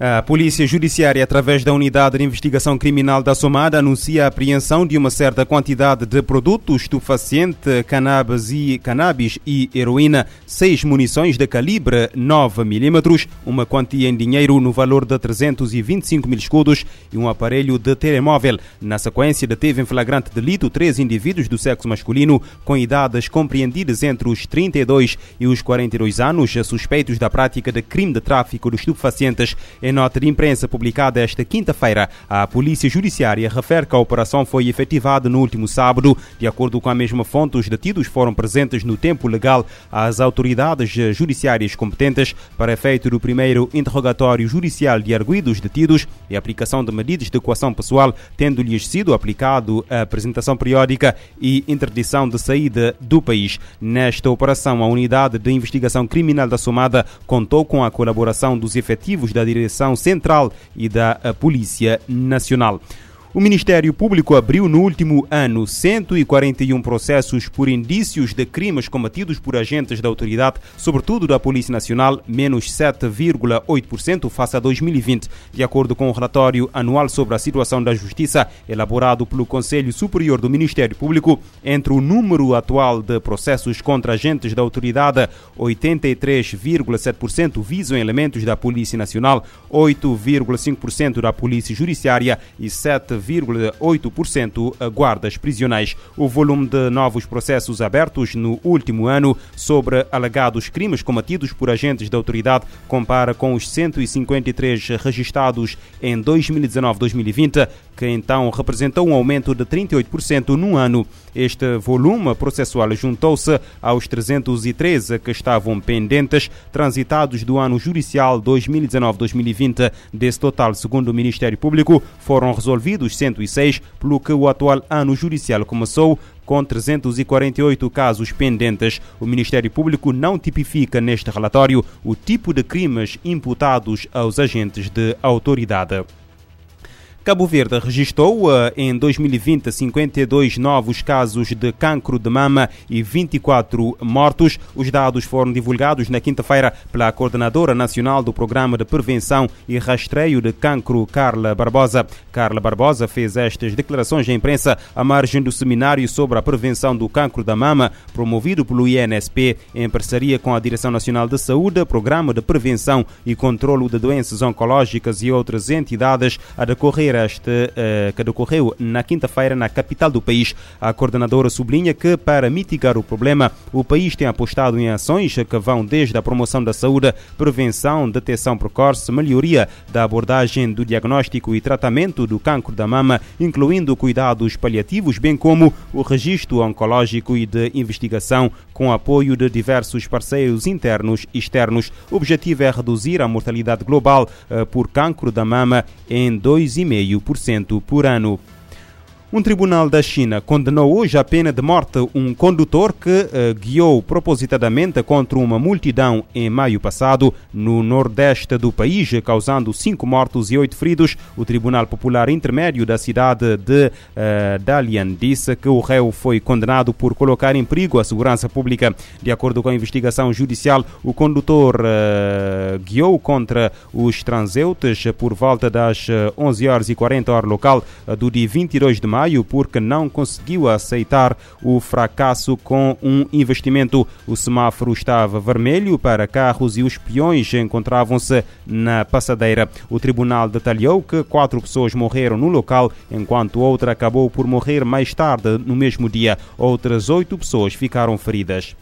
A Polícia Judiciária, através da Unidade de Investigação Criminal da Somada, anuncia a apreensão de uma certa quantidade de produtos estupefaciente, cannabis e, cannabis e heroína, seis munições de calibre 9 mm, uma quantia em dinheiro no valor de 325 mil escudos e um aparelho de telemóvel. Na sequência, deteve em flagrante delito três indivíduos do sexo masculino com idades compreendidas entre os 32 e os 42 anos, suspeitos da prática de crime de tráfico de estupefacientes em nota de imprensa publicada esta quinta-feira, a Polícia Judiciária refere que a operação foi efetivada no último sábado. De acordo com a mesma fonte, os detidos foram presentes no tempo legal às autoridades judiciárias competentes para efeito do primeiro interrogatório judicial de arguidos detidos e aplicação de medidas de coação pessoal, tendo-lhes sido aplicado a apresentação periódica e interdição de saída do país. Nesta operação, a Unidade de Investigação Criminal da Somada contou com a colaboração dos efetivos da Direção Central e da Polícia Nacional. O Ministério Público abriu no último ano 141 processos por indícios de crimes cometidos por agentes da autoridade, sobretudo da Polícia Nacional, menos 7,8% face a 2020, de acordo com o relatório anual sobre a situação da Justiça, elaborado pelo Conselho Superior do Ministério Público. Entre o número atual de processos contra agentes da autoridade, 83,7% visam elementos da Polícia Nacional, 8,5% da Polícia Judiciária e 7 7,8% guardas prisionais. O volume de novos processos abertos no último ano sobre alegados crimes cometidos por agentes da autoridade compara com os 153 registrados em 2019-2020, que então representou um aumento de 38% num ano. Este volume processual juntou-se aos 313 que estavam pendentes, transitados do ano judicial 2019-2020. Desse total, segundo o Ministério Público, foram resolvidos 106, pelo que o atual ano judicial começou com 348 casos pendentes. O Ministério Público não tipifica neste relatório o tipo de crimes imputados aos agentes de autoridade. Cabo Verde registrou eh, em 2020 52 novos casos de cancro de mama e 24 mortos. Os dados foram divulgados na quinta-feira pela Coordenadora Nacional do Programa de Prevenção e Rastreio de Cancro, Carla Barbosa. Carla Barbosa fez estas declarações à imprensa à margem do seminário sobre a prevenção do cancro da mama, promovido pelo INSP em parceria com a Direção Nacional de Saúde, Programa de Prevenção e Controlo de Doenças Oncológicas e outras entidades a decorrer este uh, que decorreu na quinta-feira na capital do país. A coordenadora sublinha que, para mitigar o problema, o país tem apostado em ações que vão desde a promoção da saúde, prevenção, detecção precoce, melhoria da abordagem do diagnóstico e tratamento do cancro da mama, incluindo cuidados paliativos, bem como o registro oncológico e de investigação, com apoio de diversos parceiros internos e externos. O objetivo é reduzir a mortalidade global uh, por cancro da mama em 2,5 0,5% por ano. Um tribunal da China condenou hoje à pena de morte um condutor que uh, guiou propositadamente contra uma multidão em maio passado no nordeste do país, causando cinco mortos e oito feridos. O Tribunal Popular Intermédio da cidade de uh, Dalian disse que o réu foi condenado por colocar em perigo a segurança pública. De acordo com a investigação judicial, o condutor uh, guiou contra os transeuntes por volta das 11 horas e 40 horas local do dia 22 de maio maio porque não conseguiu aceitar o fracasso com um investimento. O semáforo estava vermelho para carros e os peões encontravam-se na passadeira. O tribunal detalhou que quatro pessoas morreram no local, enquanto outra acabou por morrer mais tarde no mesmo dia. Outras oito pessoas ficaram feridas.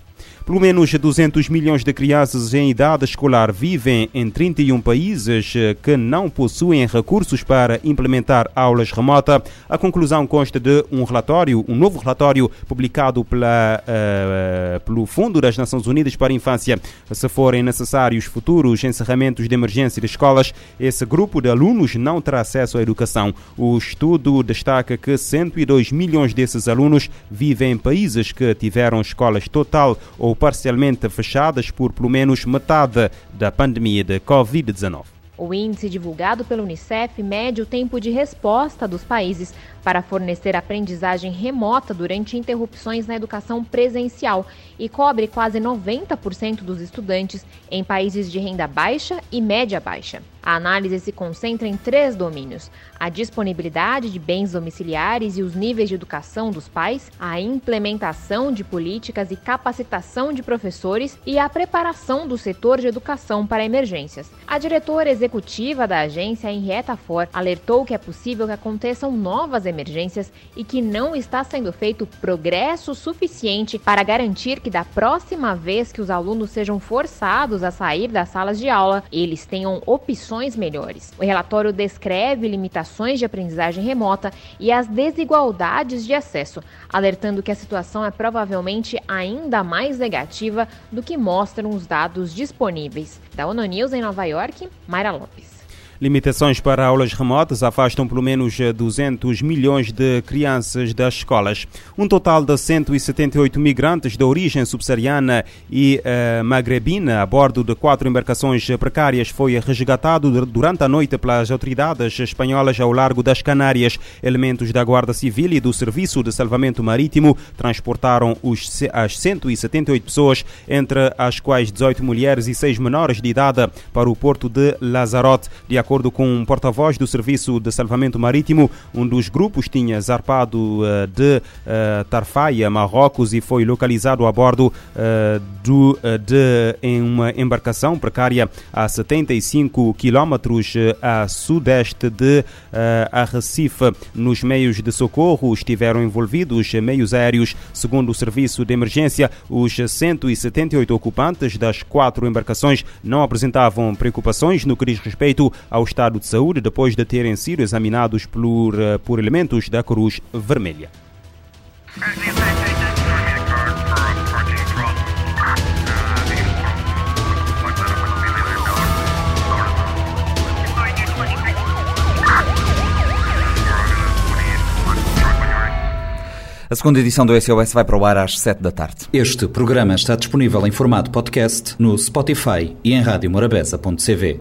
Pelo menos 200 milhões de crianças em idade escolar vivem em 31 países que não possuem recursos para implementar aulas remotas. A conclusão consta de um relatório, um novo relatório publicado pela, uh, pelo Fundo das Nações Unidas para a Infância. Se forem necessários futuros encerramentos de emergência de escolas, esse grupo de alunos não terá acesso à educação. O estudo destaca que 102 milhões desses alunos vivem em países que tiveram escolas total ou parcialmente fechadas por pelo menos metade da pandemia de Covid-19. O índice divulgado pela Unicef mede o tempo de resposta dos países para fornecer aprendizagem remota durante interrupções na educação presencial e cobre quase 90% dos estudantes em países de renda baixa e média baixa. A análise se concentra em três domínios: a disponibilidade de bens domiciliares e os níveis de educação dos pais, a implementação de políticas e capacitação de professores e a preparação do setor de educação para emergências. A diretora executiva da agência, Henrietta Ford, alertou que é possível que aconteçam novas emergências e que não está sendo feito progresso suficiente para garantir que da próxima vez que os alunos sejam forçados a sair das salas de aula, eles tenham opções melhores. O relatório descreve limitações de aprendizagem remota e as desigualdades de acesso, alertando que a situação é provavelmente ainda mais negativa do que mostram os dados disponíveis. Da ONU News em Nova York, Mayra Lopes. Limitações para aulas remotas afastam pelo menos 200 milhões de crianças das escolas. Um total de 178 migrantes de origem subsaariana e uh, magrebina a bordo de quatro embarcações precárias foi resgatado durante a noite pelas autoridades espanholas ao largo das Canárias. Elementos da Guarda Civil e do Serviço de Salvamento Marítimo transportaram os, as 178 pessoas, entre as quais 18 mulheres e 6 menores de idade, para o porto de Lazarote. De acordo com um porta-voz do Serviço de Salvamento Marítimo, um dos grupos tinha zarpado uh, de uh, Tarfaia, Marrocos, e foi localizado a bordo uh, do, de, em uma embarcação precária a 75 quilómetros a sudeste de Arrecife. Nos meios de socorro estiveram envolvidos meios aéreos. Segundo o Serviço de Emergência, os 178 ocupantes das quatro embarcações não apresentavam preocupações no que diz respeito ao estado de saúde depois de terem sido examinados por, eh, por elementos da Cruz Vermelha. A segunda edição do SOS vai para o ar às 7 da tarde. Este programa está disponível em formato podcast no Spotify e em radiomorabeza.cv.